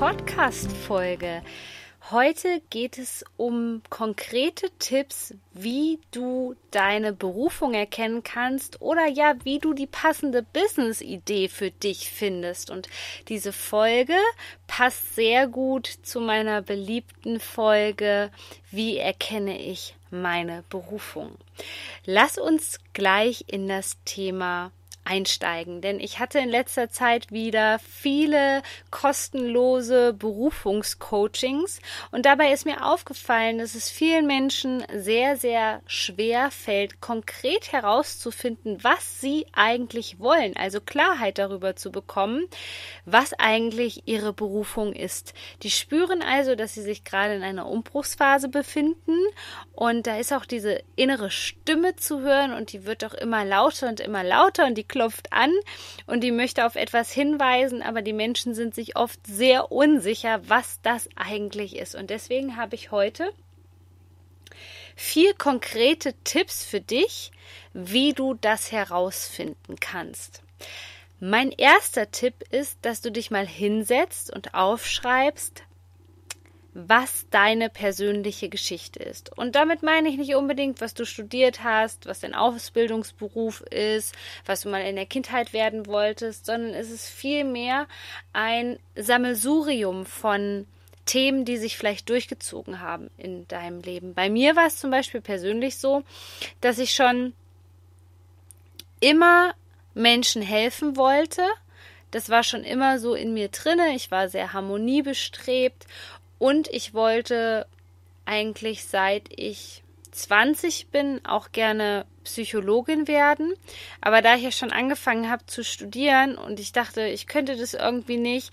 Podcast-Folge. Heute geht es um konkrete Tipps, wie du deine Berufung erkennen kannst oder ja, wie du die passende Business-Idee für dich findest. Und diese Folge passt sehr gut zu meiner beliebten Folge, wie erkenne ich meine Berufung. Lass uns gleich in das Thema einsteigen, denn ich hatte in letzter Zeit wieder viele kostenlose Berufungscoachings. Und dabei ist mir aufgefallen, dass es vielen Menschen sehr, sehr schwer fällt, konkret herauszufinden, was sie eigentlich wollen, also Klarheit darüber zu bekommen, was eigentlich ihre Berufung ist. Die spüren also, dass sie sich gerade in einer Umbruchsphase befinden. Und da ist auch diese innere Stimme zu hören. Und die wird auch immer lauter und immer lauter. Und die klopft an und die möchte auf etwas hinweisen, aber die Menschen sind sich oft sehr unsicher, was das eigentlich ist. Und deswegen habe ich heute vier konkrete Tipps für dich, wie du das herausfinden kannst. Mein erster Tipp ist, dass du dich mal hinsetzt und aufschreibst, was deine persönliche Geschichte ist. Und damit meine ich nicht unbedingt, was du studiert hast, was dein Ausbildungsberuf ist, was du mal in der Kindheit werden wolltest, sondern es ist vielmehr ein Sammelsurium von Themen, die sich vielleicht durchgezogen haben in deinem Leben. Bei mir war es zum Beispiel persönlich so, dass ich schon immer Menschen helfen wollte. Das war schon immer so in mir drinne. Ich war sehr harmoniebestrebt und ich wollte eigentlich seit ich 20 bin auch gerne Psychologin werden. Aber da ich ja schon angefangen habe zu studieren und ich dachte, ich könnte das irgendwie nicht,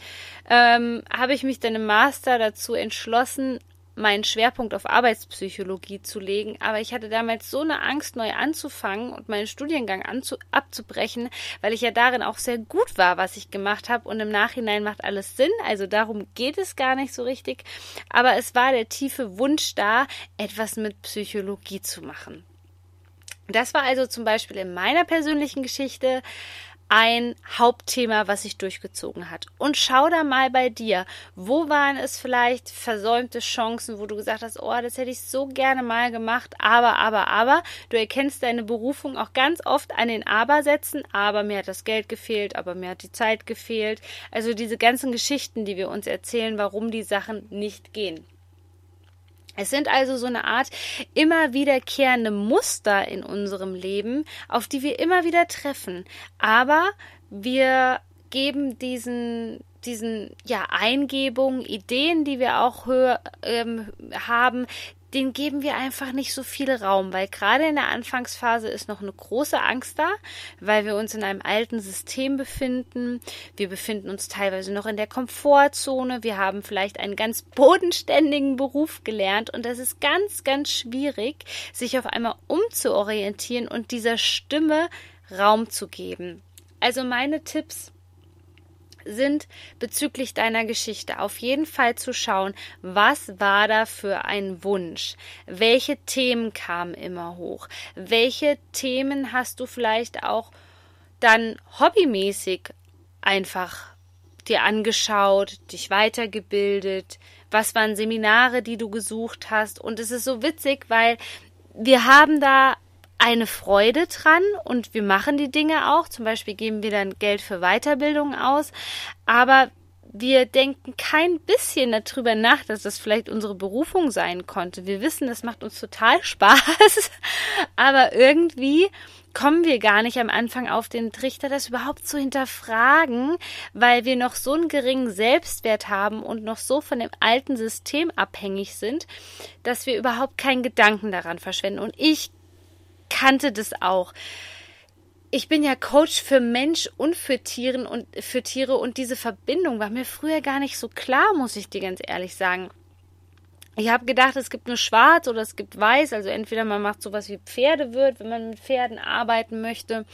ähm, habe ich mich dann im Master dazu entschlossen, meinen Schwerpunkt auf Arbeitspsychologie zu legen, aber ich hatte damals so eine Angst, neu anzufangen und meinen Studiengang abzubrechen, weil ich ja darin auch sehr gut war, was ich gemacht habe. Und im Nachhinein macht alles Sinn, also darum geht es gar nicht so richtig, aber es war der tiefe Wunsch da, etwas mit Psychologie zu machen. Das war also zum Beispiel in meiner persönlichen Geschichte ein Hauptthema, was sich durchgezogen hat. Und schau da mal bei dir, wo waren es vielleicht versäumte Chancen, wo du gesagt hast, oh, das hätte ich so gerne mal gemacht, aber, aber, aber, du erkennst deine Berufung auch ganz oft an den Aber-Sätzen, aber mir hat das Geld gefehlt, aber mir hat die Zeit gefehlt. Also diese ganzen Geschichten, die wir uns erzählen, warum die Sachen nicht gehen. Es sind also so eine Art immer wiederkehrende Muster in unserem Leben, auf die wir immer wieder treffen. Aber wir geben diesen diesen ja Eingebungen, Ideen, die wir auch hör, ähm, haben, den geben wir einfach nicht so viel Raum, weil gerade in der Anfangsphase ist noch eine große Angst da, weil wir uns in einem alten System befinden. Wir befinden uns teilweise noch in der Komfortzone. Wir haben vielleicht einen ganz bodenständigen Beruf gelernt und das ist ganz, ganz schwierig, sich auf einmal umzuorientieren und dieser Stimme Raum zu geben. Also meine Tipps sind bezüglich deiner Geschichte auf jeden Fall zu schauen, was war da für ein Wunsch? Welche Themen kamen immer hoch? Welche Themen hast du vielleicht auch dann hobbymäßig einfach dir angeschaut, dich weitergebildet? Was waren Seminare, die du gesucht hast? Und es ist so witzig, weil wir haben da eine Freude dran und wir machen die Dinge auch. Zum Beispiel geben wir dann Geld für Weiterbildung aus. Aber wir denken kein bisschen darüber nach, dass das vielleicht unsere Berufung sein konnte. Wir wissen, das macht uns total Spaß, aber irgendwie kommen wir gar nicht am Anfang auf den Trichter, das überhaupt zu hinterfragen, weil wir noch so einen geringen Selbstwert haben und noch so von dem alten System abhängig sind, dass wir überhaupt keinen Gedanken daran verschwenden. Und ich kannte das auch. ich bin ja Coach für Mensch und für Tieren und für Tiere und diese Verbindung war mir früher gar nicht so klar, muss ich dir ganz ehrlich sagen. Ich habe gedacht, es gibt nur schwarz oder es gibt weiß, also entweder man macht sowas wie Pferdewirt, wenn man mit Pferden arbeiten möchte,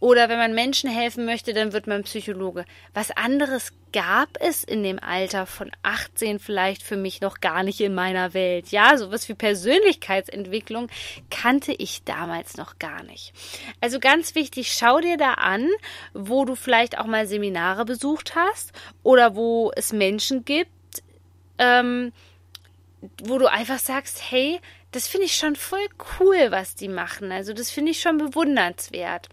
oder wenn man Menschen helfen möchte, dann wird man Psychologe. Was anderes gab es in dem Alter von 18 vielleicht für mich noch gar nicht in meiner Welt. Ja, sowas wie Persönlichkeitsentwicklung kannte ich damals noch gar nicht. Also ganz wichtig, schau dir da an, wo du vielleicht auch mal Seminare besucht hast oder wo es Menschen gibt, ähm, wo du einfach sagst, hey, das finde ich schon voll cool, was die machen. Also das finde ich schon bewundernswert.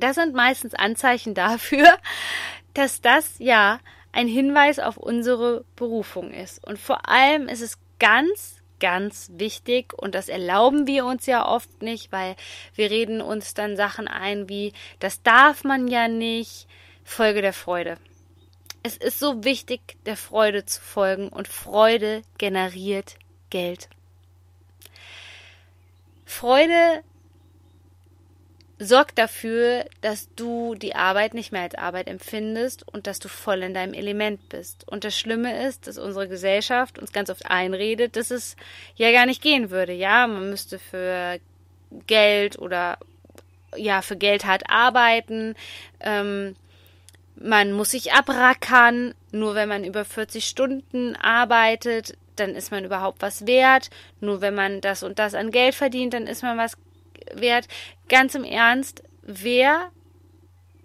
Das sind meistens Anzeichen dafür, dass das ja ein Hinweis auf unsere Berufung ist. Und vor allem ist es ganz, ganz wichtig und das erlauben wir uns ja oft nicht, weil wir reden uns dann Sachen ein wie, das darf man ja nicht, Folge der Freude. Es ist so wichtig, der Freude zu folgen und Freude generiert Geld. Freude sorgt dafür, dass du die Arbeit nicht mehr als Arbeit empfindest und dass du voll in deinem Element bist. Und das Schlimme ist, dass unsere Gesellschaft uns ganz oft einredet, dass es ja gar nicht gehen würde. Ja, man müsste für Geld oder ja, für Geld hart arbeiten. Ähm, man muss sich abrackern. Nur wenn man über 40 Stunden arbeitet, dann ist man überhaupt was wert. Nur wenn man das und das an Geld verdient, dann ist man was wert. Ganz im Ernst, wer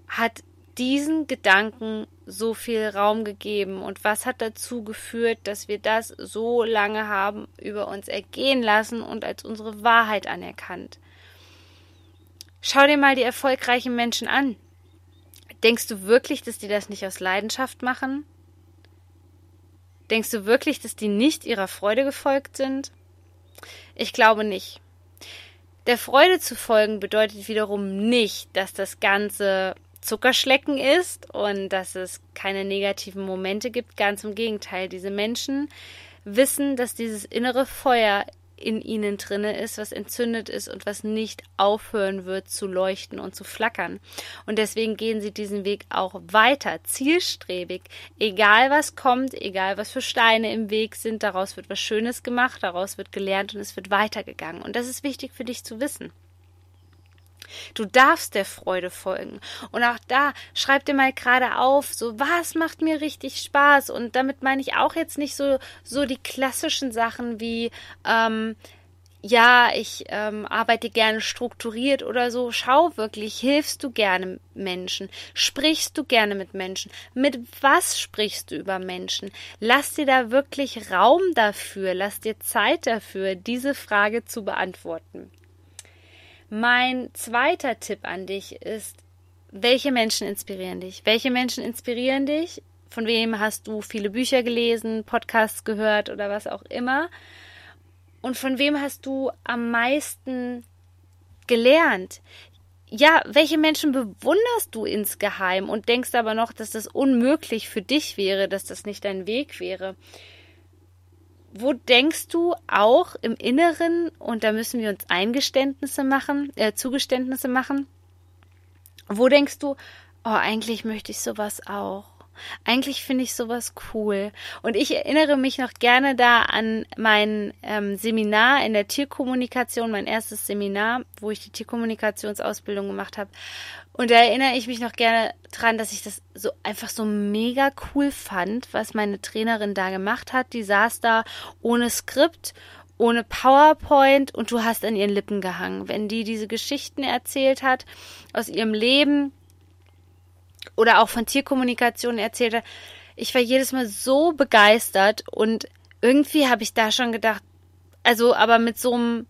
hat diesen Gedanken so viel Raum gegeben und was hat dazu geführt, dass wir das so lange haben über uns ergehen lassen und als unsere Wahrheit anerkannt? Schau dir mal die erfolgreichen Menschen an. Denkst du wirklich, dass die das nicht aus Leidenschaft machen? Denkst du wirklich, dass die nicht ihrer Freude gefolgt sind? Ich glaube nicht. Der Freude zu folgen bedeutet wiederum nicht, dass das Ganze Zuckerschlecken ist und dass es keine negativen Momente gibt. Ganz im Gegenteil, diese Menschen wissen, dass dieses innere Feuer in ihnen drinne ist, was entzündet ist und was nicht aufhören wird zu leuchten und zu flackern. Und deswegen gehen sie diesen Weg auch weiter, zielstrebig, egal was kommt, egal was für Steine im Weg sind, daraus wird was Schönes gemacht, daraus wird gelernt und es wird weitergegangen. Und das ist wichtig für dich zu wissen. Du darfst der Freude folgen. Und auch da, schreib dir mal gerade auf, so was macht mir richtig Spaß. Und damit meine ich auch jetzt nicht so, so die klassischen Sachen wie, ähm, ja, ich ähm, arbeite gerne strukturiert oder so. Schau wirklich, hilfst du gerne Menschen? Sprichst du gerne mit Menschen? Mit was sprichst du über Menschen? Lass dir da wirklich Raum dafür, lass dir Zeit dafür, diese Frage zu beantworten. Mein zweiter Tipp an dich ist, welche Menschen inspirieren dich? Welche Menschen inspirieren dich? Von wem hast du viele Bücher gelesen, Podcasts gehört oder was auch immer? Und von wem hast du am meisten gelernt? Ja, welche Menschen bewunderst du insgeheim und denkst aber noch, dass das unmöglich für dich wäre, dass das nicht dein Weg wäre? Wo denkst du auch im Inneren, und da müssen wir uns Eingeständnisse machen, äh, Zugeständnisse machen, wo denkst du, oh, eigentlich möchte ich sowas auch. Eigentlich finde ich sowas cool. Und ich erinnere mich noch gerne da an mein ähm, Seminar in der Tierkommunikation, mein erstes Seminar, wo ich die Tierkommunikationsausbildung gemacht habe. Und da erinnere ich mich noch gerne dran, dass ich das so einfach so mega cool fand, was meine Trainerin da gemacht hat. Die saß da ohne Skript ohne PowerPoint und du hast an ihren Lippen gehangen. Wenn die diese Geschichten erzählt hat aus ihrem Leben, oder auch von Tierkommunikation erzählt hat. Ich war jedes Mal so begeistert und irgendwie habe ich da schon gedacht, also aber mit so einem,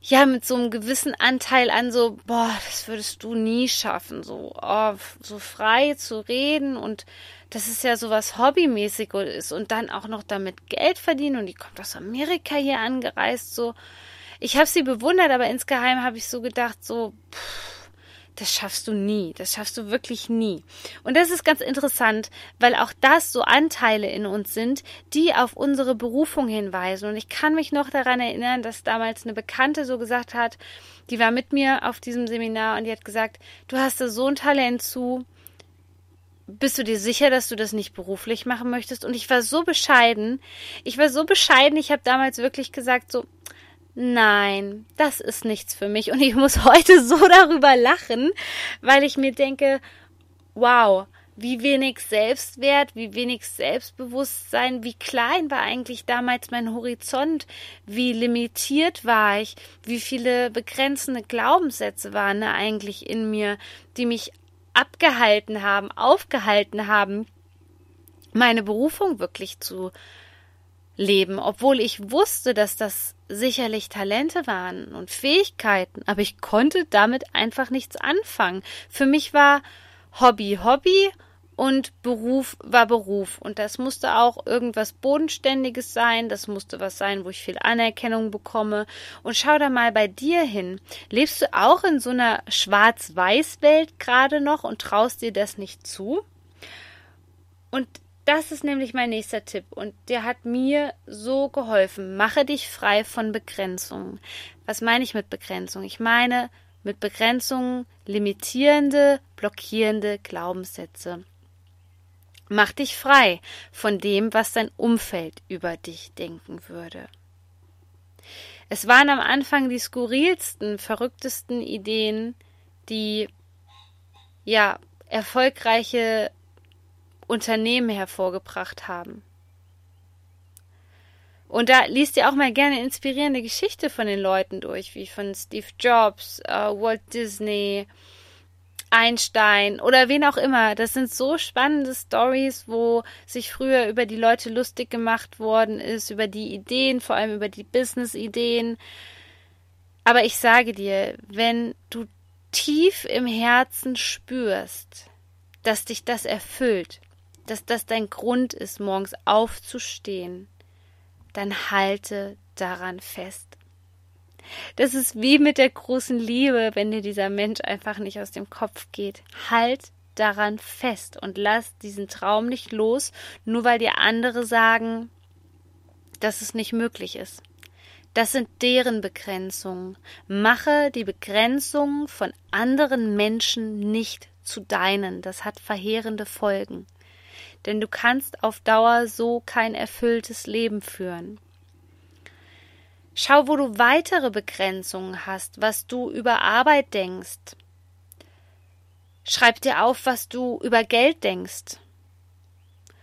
ja, mit so einem gewissen Anteil an so, boah, das würdest du nie schaffen, so, oh, so frei zu reden und das ist ja so was hobbymäßig ist und dann auch noch damit Geld verdienen und die kommt aus Amerika hier angereist, so. Ich habe sie bewundert, aber insgeheim habe ich so gedacht, so, pff, das schaffst du nie. Das schaffst du wirklich nie. Und das ist ganz interessant, weil auch das so Anteile in uns sind, die auf unsere Berufung hinweisen. Und ich kann mich noch daran erinnern, dass damals eine Bekannte so gesagt hat, die war mit mir auf diesem Seminar und die hat gesagt, du hast da so ein Talent zu. Bist du dir sicher, dass du das nicht beruflich machen möchtest? Und ich war so bescheiden. Ich war so bescheiden. Ich habe damals wirklich gesagt, so, nein, das ist nichts für mich. Und ich muss heute so darüber lachen, weil ich mir denke, wow, wie wenig Selbstwert, wie wenig Selbstbewusstsein, wie klein war eigentlich damals mein Horizont, wie limitiert war ich, wie viele begrenzende Glaubenssätze waren da eigentlich in mir, die mich abgehalten haben, aufgehalten haben, meine Berufung wirklich zu leben, obwohl ich wusste, dass das sicherlich Talente waren und Fähigkeiten, aber ich konnte damit einfach nichts anfangen. Für mich war Hobby Hobby und Beruf war Beruf. Und das musste auch irgendwas Bodenständiges sein, das musste was sein, wo ich viel Anerkennung bekomme. Und schau da mal bei dir hin. Lebst du auch in so einer Schwarz-Weiß-Welt gerade noch und traust dir das nicht zu? Und das ist nämlich mein nächster Tipp und der hat mir so geholfen. Mache dich frei von Begrenzungen. Was meine ich mit Begrenzung? Ich meine mit Begrenzungen limitierende, blockierende Glaubenssätze. Mach dich frei von dem, was dein Umfeld über dich denken würde. Es waren am Anfang die skurrilsten, verrücktesten Ideen, die ja erfolgreiche Unternehmen hervorgebracht haben. Und da liest ihr auch mal gerne inspirierende Geschichte von den Leuten durch, wie von Steve Jobs, äh, Walt Disney, Einstein oder wen auch immer. Das sind so spannende Stories, wo sich früher über die Leute lustig gemacht worden ist, über die Ideen, vor allem über die Business-Ideen. Aber ich sage dir, wenn du tief im Herzen spürst, dass dich das erfüllt, dass das dein Grund ist, morgens aufzustehen, dann halte daran fest. Das ist wie mit der großen Liebe, wenn dir dieser Mensch einfach nicht aus dem Kopf geht. Halt daran fest und lass diesen Traum nicht los, nur weil dir andere sagen, dass es nicht möglich ist. Das sind deren Begrenzungen. Mache die Begrenzungen von anderen Menschen nicht zu deinen. Das hat verheerende Folgen denn du kannst auf Dauer so kein erfülltes Leben führen. Schau, wo du weitere Begrenzungen hast, was du über Arbeit denkst. Schreib dir auf, was du über Geld denkst.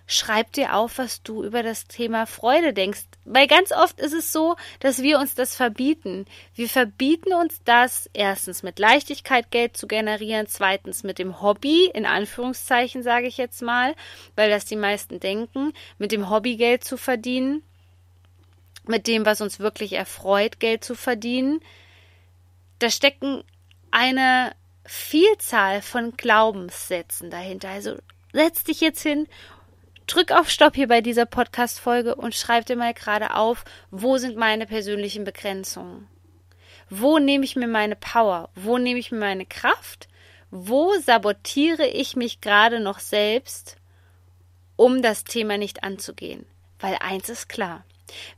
Schreib dir auf, was du über das Thema Freude denkst. Weil ganz oft ist es so, dass wir uns das verbieten. Wir verbieten uns das, erstens mit Leichtigkeit Geld zu generieren, zweitens mit dem Hobby, in Anführungszeichen sage ich jetzt mal, weil das die meisten denken, mit dem Hobby Geld zu verdienen, mit dem, was uns wirklich erfreut, Geld zu verdienen. Da stecken eine Vielzahl von Glaubenssätzen dahinter. Also setz dich jetzt hin drück auf Stopp hier bei dieser Podcast-Folge und schreib dir mal gerade auf, wo sind meine persönlichen Begrenzungen? Wo nehme ich mir meine Power? Wo nehme ich mir meine Kraft? Wo sabotiere ich mich gerade noch selbst, um das Thema nicht anzugehen? Weil eins ist klar.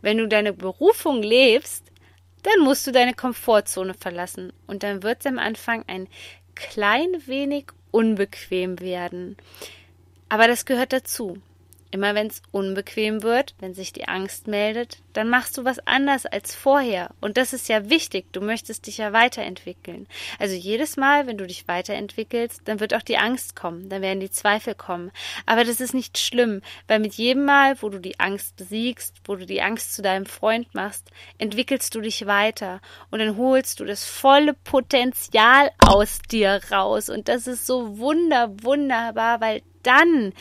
Wenn du deine Berufung lebst, dann musst du deine Komfortzone verlassen und dann wird es am Anfang ein klein wenig unbequem werden. Aber das gehört dazu. Immer wenn es unbequem wird, wenn sich die Angst meldet, dann machst du was anders als vorher. Und das ist ja wichtig. Du möchtest dich ja weiterentwickeln. Also jedes Mal, wenn du dich weiterentwickelst, dann wird auch die Angst kommen, dann werden die Zweifel kommen. Aber das ist nicht schlimm, weil mit jedem Mal, wo du die Angst besiegst, wo du die Angst zu deinem Freund machst, entwickelst du dich weiter und dann holst du das volle Potenzial aus dir raus. Und das ist so wunder, wunderbar, weil dann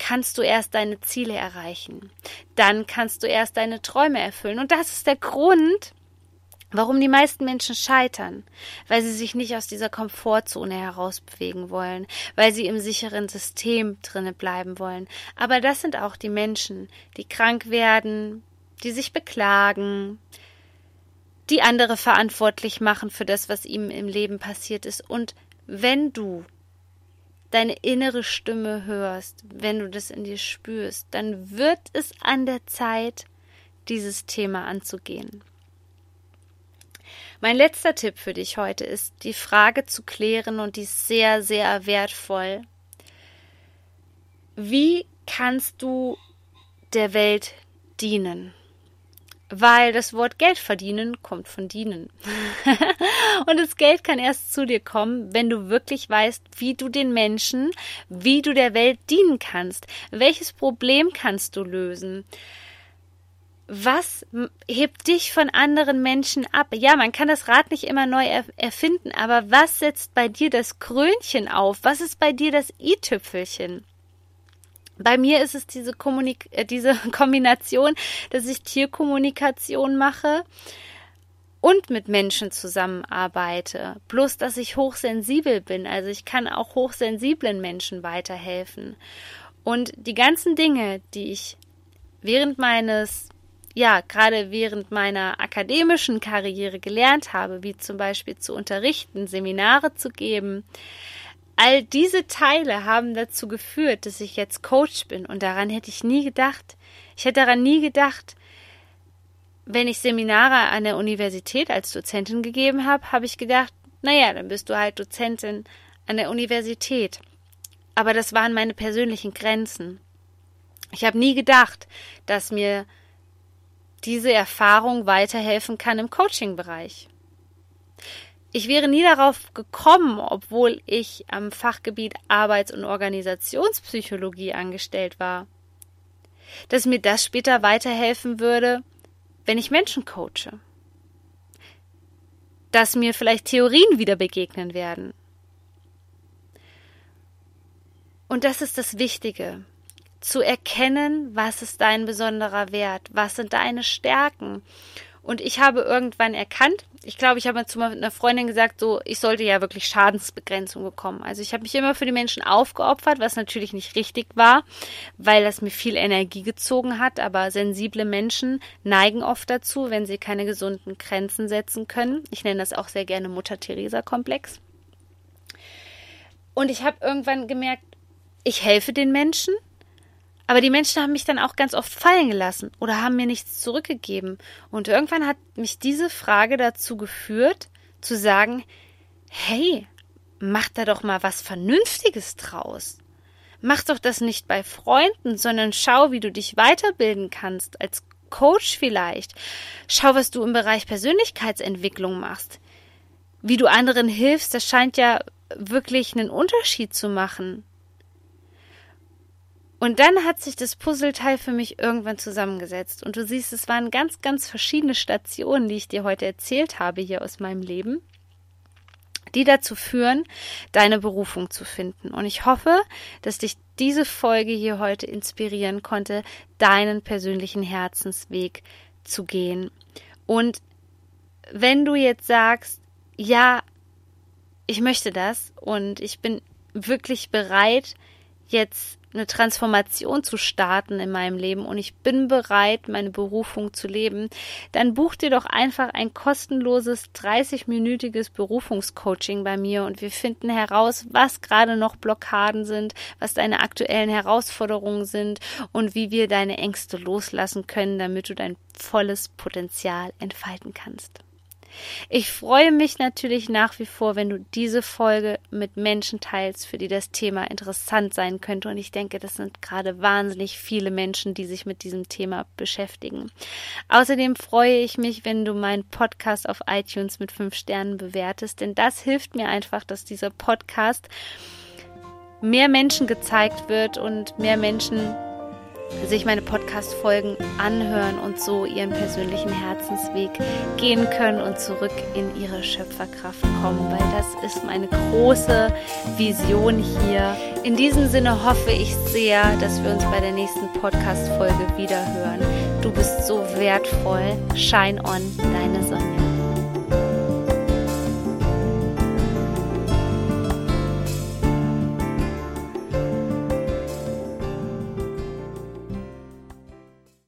kannst du erst deine Ziele erreichen. Dann kannst du erst deine Träume erfüllen. Und das ist der Grund, Warum die meisten Menschen scheitern? Weil sie sich nicht aus dieser Komfortzone herausbewegen wollen, weil sie im sicheren System drinnen bleiben wollen. Aber das sind auch die Menschen, die krank werden, die sich beklagen, die andere verantwortlich machen für das, was ihnen im Leben passiert ist und wenn du deine innere Stimme hörst, wenn du das in dir spürst, dann wird es an der Zeit, dieses Thema anzugehen. Mein letzter Tipp für dich heute ist, die Frage zu klären und die ist sehr, sehr wertvoll. Wie kannst du der Welt dienen? Weil das Wort Geld verdienen kommt von dienen. und das Geld kann erst zu dir kommen, wenn du wirklich weißt, wie du den Menschen, wie du der Welt dienen kannst. Welches Problem kannst du lösen? Was hebt dich von anderen Menschen ab? Ja, man kann das Rad nicht immer neu erfinden, aber was setzt bei dir das Krönchen auf? Was ist bei dir das i-Tüpfelchen? Bei mir ist es diese, Kommunik äh, diese Kombination, dass ich Tierkommunikation mache und mit Menschen zusammenarbeite. Plus, dass ich hochsensibel bin. Also ich kann auch hochsensiblen Menschen weiterhelfen. Und die ganzen Dinge, die ich während meines, ja, gerade während meiner akademischen Karriere gelernt habe, wie zum Beispiel zu unterrichten, Seminare zu geben, All diese Teile haben dazu geführt, dass ich jetzt Coach bin und daran hätte ich nie gedacht. Ich hätte daran nie gedacht, wenn ich Seminare an der Universität als Dozentin gegeben habe, habe ich gedacht, naja, dann bist du halt Dozentin an der Universität. Aber das waren meine persönlichen Grenzen. Ich habe nie gedacht, dass mir diese Erfahrung weiterhelfen kann im Coaching-Bereich. Ich wäre nie darauf gekommen, obwohl ich am Fachgebiet Arbeits- und Organisationspsychologie angestellt war, dass mir das später weiterhelfen würde, wenn ich Menschen coache. Dass mir vielleicht Theorien wieder begegnen werden. Und das ist das Wichtige, zu erkennen, was ist dein besonderer Wert, was sind deine Stärken und ich habe irgendwann erkannt, ich glaube, ich habe zu einer Freundin gesagt, so, ich sollte ja wirklich Schadensbegrenzung bekommen. Also ich habe mich immer für die Menschen aufgeopfert, was natürlich nicht richtig war, weil das mir viel Energie gezogen hat. Aber sensible Menschen neigen oft dazu, wenn sie keine gesunden Grenzen setzen können. Ich nenne das auch sehr gerne Mutter-Theresa-Komplex. Und ich habe irgendwann gemerkt, ich helfe den Menschen, aber die Menschen haben mich dann auch ganz oft fallen gelassen oder haben mir nichts zurückgegeben. Und irgendwann hat mich diese Frage dazu geführt, zu sagen, hey, mach da doch mal was Vernünftiges draus. Mach doch das nicht bei Freunden, sondern schau, wie du dich weiterbilden kannst, als Coach vielleicht. Schau, was du im Bereich Persönlichkeitsentwicklung machst. Wie du anderen hilfst, das scheint ja wirklich einen Unterschied zu machen. Und dann hat sich das Puzzleteil für mich irgendwann zusammengesetzt. Und du siehst, es waren ganz, ganz verschiedene Stationen, die ich dir heute erzählt habe hier aus meinem Leben, die dazu führen, deine Berufung zu finden. Und ich hoffe, dass dich diese Folge hier heute inspirieren konnte, deinen persönlichen Herzensweg zu gehen. Und wenn du jetzt sagst, ja, ich möchte das und ich bin wirklich bereit, jetzt eine Transformation zu starten in meinem Leben und ich bin bereit, meine Berufung zu leben, dann buch dir doch einfach ein kostenloses 30-minütiges Berufungscoaching bei mir und wir finden heraus, was gerade noch Blockaden sind, was deine aktuellen Herausforderungen sind und wie wir deine Ängste loslassen können, damit du dein volles Potenzial entfalten kannst. Ich freue mich natürlich nach wie vor, wenn du diese Folge mit Menschen teilst, für die das Thema interessant sein könnte. Und ich denke, das sind gerade wahnsinnig viele Menschen, die sich mit diesem Thema beschäftigen. Außerdem freue ich mich, wenn du meinen Podcast auf iTunes mit fünf Sternen bewertest, denn das hilft mir einfach, dass dieser Podcast mehr Menschen gezeigt wird und mehr Menschen sich meine Podcast-Folgen anhören und so ihren persönlichen Herzensweg gehen können und zurück in ihre Schöpferkraft kommen, weil das ist meine große Vision hier. In diesem Sinne hoffe ich sehr, dass wir uns bei der nächsten Podcast-Folge wieder hören. Du bist so wertvoll. Shine on, deine Sonja.